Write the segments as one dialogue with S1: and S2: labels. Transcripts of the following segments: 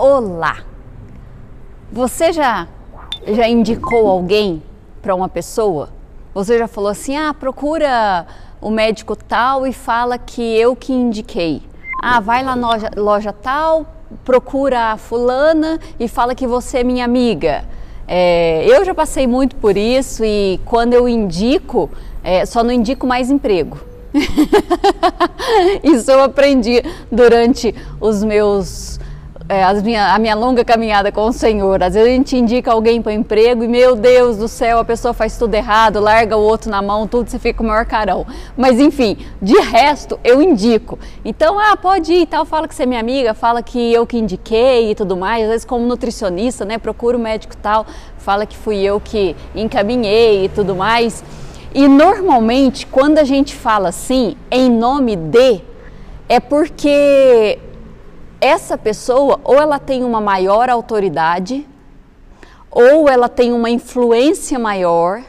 S1: Olá! Você já, já indicou alguém para uma pessoa? Você já falou assim: ah, procura o médico tal e fala que eu que indiquei. Ah, vai lá na loja, loja tal, procura a fulana e fala que você é minha amiga. É, eu já passei muito por isso e quando eu indico, é, só não indico mais emprego. isso eu aprendi durante os meus é, minha, a minha longa caminhada com o Senhor. Às vezes a gente indica alguém para emprego e, meu Deus do céu, a pessoa faz tudo errado, larga o outro na mão, tudo, você fica o maior carão. Mas enfim, de resto, eu indico. Então, ah, pode ir e tal, fala que você é minha amiga, fala que eu que indiquei e tudo mais. Às vezes, como nutricionista, né, procura o médico tal, fala que fui eu que encaminhei e tudo mais. E normalmente, quando a gente fala assim, em nome de, é porque essa pessoa ou ela tem uma maior autoridade, ou ela tem uma influência maior,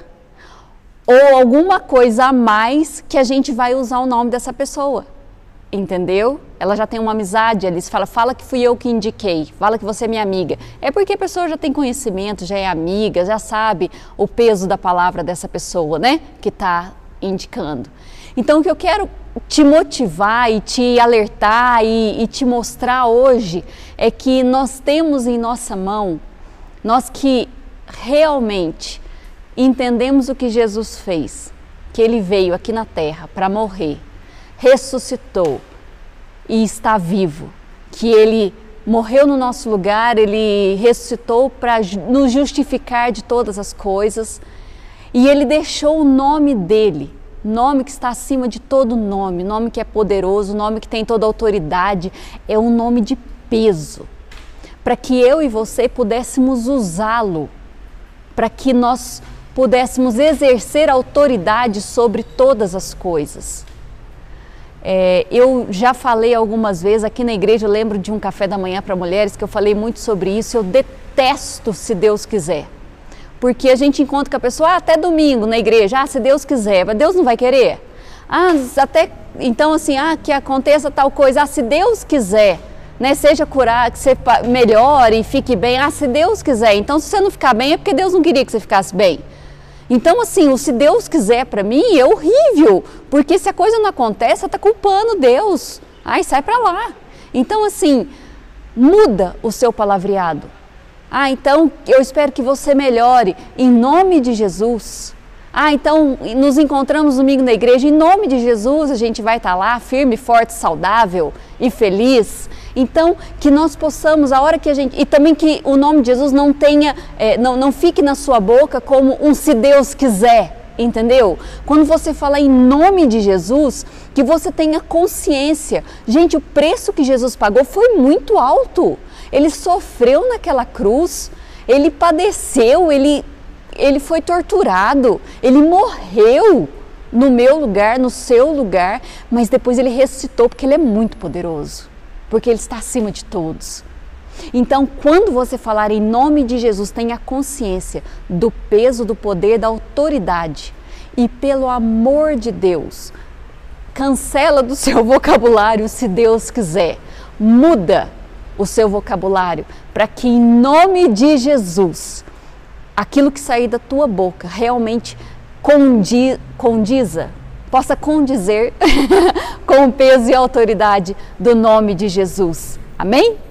S1: ou alguma coisa a mais que a gente vai usar o nome dessa pessoa. Entendeu? Ela já tem uma amizade, eles fala, fala que fui eu que indiquei, fala que você é minha amiga. É porque a pessoa já tem conhecimento, já é amiga, já sabe o peso da palavra dessa pessoa, né? Que está indicando. Então, o que eu quero te motivar e te alertar e, e, te mostrar hoje é que nós temos em nossa mão, nós que realmente entendemos o que Jesus fez, que ele veio aqui na terra para morrer, ressuscitou e está vivo, que ele morreu no nosso lugar, ele ressuscitou para nos justificar de todas as coisas e ele deixou o nome dele nome que está acima de todo nome, nome que é poderoso, nome que tem toda autoridade, é um nome de peso. Para que eu e você pudéssemos usá-lo, para que nós pudéssemos exercer autoridade sobre todas as coisas. É, eu já falei algumas vezes aqui na igreja, eu lembro de um café da manhã para mulheres que eu falei muito sobre isso. Eu detesto se Deus quiser. Porque a gente encontra com a pessoa ah, até domingo na igreja, ah, se Deus quiser, mas Deus não vai querer. Ah, até então assim, ah, que aconteça tal coisa, ah, se Deus quiser, né, seja curar, que você melhore e fique bem, ah, se Deus quiser. Então, se você não ficar bem, é porque Deus não queria que você ficasse bem. Então, assim, o se Deus quiser para mim é horrível, porque se a coisa não acontece, você está culpando Deus. Ai, sai para lá. Então, assim, muda o seu palavreado. Ah, então eu espero que você melhore em nome de Jesus. Ah, então nos encontramos domingo na igreja, em nome de Jesus a gente vai estar lá firme, forte, saudável e feliz. Então, que nós possamos, a hora que a gente. E também que o nome de Jesus não tenha, é, não, não fique na sua boca como um se Deus quiser entendeu? Quando você fala em nome de Jesus, que você tenha consciência. Gente, o preço que Jesus pagou foi muito alto. Ele sofreu naquela cruz, ele padeceu, ele, ele foi torturado, ele morreu no meu lugar, no seu lugar, mas depois ele ressuscitou porque ele é muito poderoso, porque ele está acima de todos. Então, quando você falar em nome de Jesus, tenha consciência do peso, do poder, da autoridade. E pelo amor de Deus, cancela do seu vocabulário se Deus quiser. Muda o seu vocabulário, para que em nome de Jesus, aquilo que sair da tua boca realmente condi, condiza, possa condizer com o peso e autoridade do nome de Jesus. Amém?